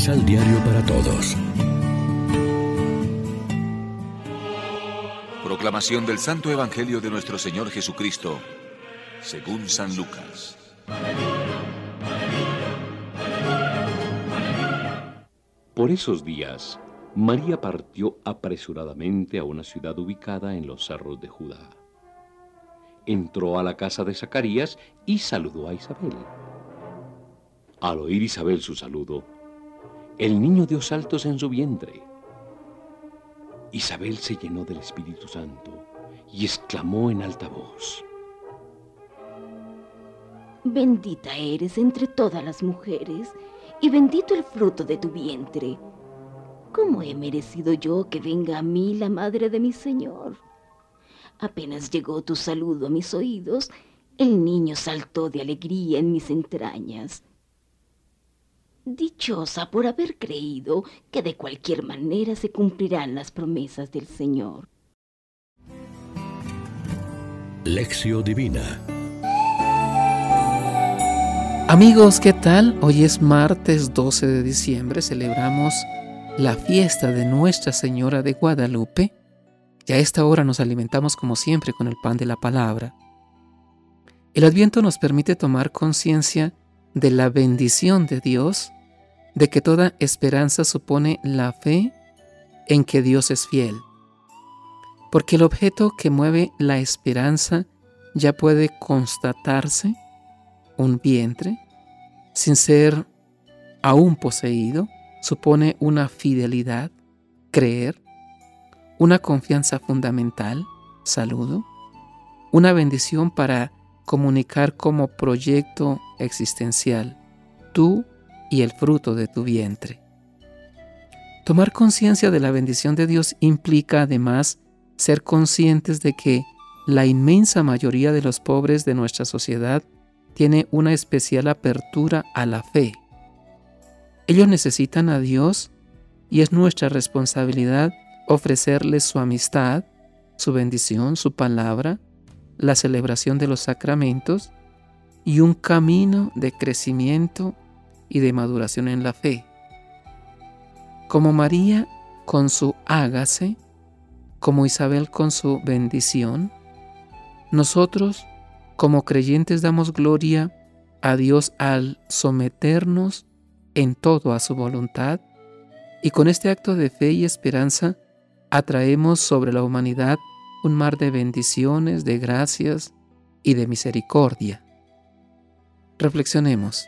Misal Diario para Todos. Proclamación del Santo Evangelio de nuestro Señor Jesucristo, según San Lucas. Por esos días, María partió apresuradamente a una ciudad ubicada en los cerros de Judá. Entró a la casa de Zacarías y saludó a Isabel. Al oír Isabel su saludo, el niño dio saltos en su vientre. Isabel se llenó del Espíritu Santo y exclamó en alta voz. Bendita eres entre todas las mujeres y bendito el fruto de tu vientre. ¿Cómo he merecido yo que venga a mí la madre de mi Señor? Apenas llegó tu saludo a mis oídos, el niño saltó de alegría en mis entrañas. Dichosa por haber creído que de cualquier manera se cumplirán las promesas del Señor. Lección Divina Amigos, ¿qué tal? Hoy es martes 12 de diciembre, celebramos la fiesta de Nuestra Señora de Guadalupe y a esta hora nos alimentamos como siempre con el pan de la palabra. El adviento nos permite tomar conciencia de la bendición de Dios, de que toda esperanza supone la fe en que Dios es fiel. Porque el objeto que mueve la esperanza ya puede constatarse un vientre, sin ser aún poseído, supone una fidelidad, creer, una confianza fundamental, saludo, una bendición para comunicar como proyecto existencial, tú y el fruto de tu vientre. Tomar conciencia de la bendición de Dios implica además ser conscientes de que la inmensa mayoría de los pobres de nuestra sociedad tiene una especial apertura a la fe. Ellos necesitan a Dios y es nuestra responsabilidad ofrecerles su amistad, su bendición, su palabra, la celebración de los sacramentos y un camino de crecimiento y de maduración en la fe. Como María con su hágase, como Isabel con su bendición, nosotros como creyentes damos gloria a Dios al someternos en todo a su voluntad y con este acto de fe y esperanza atraemos sobre la humanidad un mar de bendiciones, de gracias y de misericordia. Reflexionemos.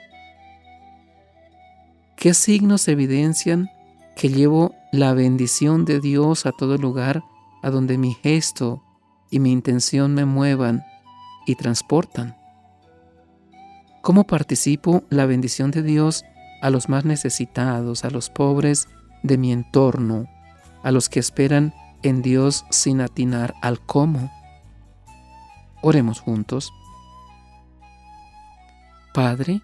¿Qué signos evidencian que llevo la bendición de Dios a todo lugar a donde mi gesto y mi intención me muevan y transportan? ¿Cómo participo la bendición de Dios a los más necesitados, a los pobres de mi entorno, a los que esperan en Dios sin atinar al cómo? Oremos juntos. Padre,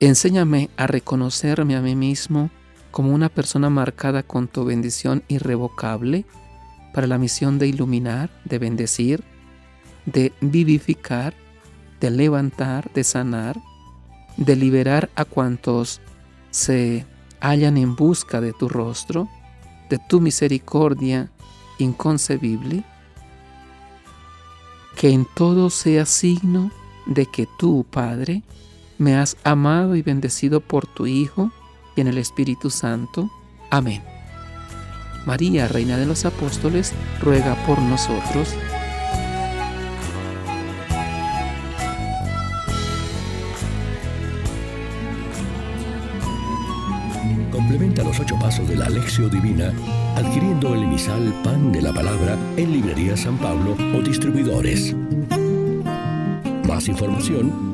enséñame a reconocerme a mí mismo como una persona marcada con tu bendición irrevocable para la misión de iluminar, de bendecir, de vivificar, de levantar, de sanar, de liberar a cuantos se hallan en busca de tu rostro, de tu misericordia inconcebible, que en todo sea signo de que tú, Padre, me has amado y bendecido por tu Hijo y en el Espíritu Santo. Amén. María, Reina de los Apóstoles, ruega por nosotros. Complementa los ocho pasos de la Alexio Divina adquiriendo el emisal Pan de la Palabra en Librería San Pablo o distribuidores. Más información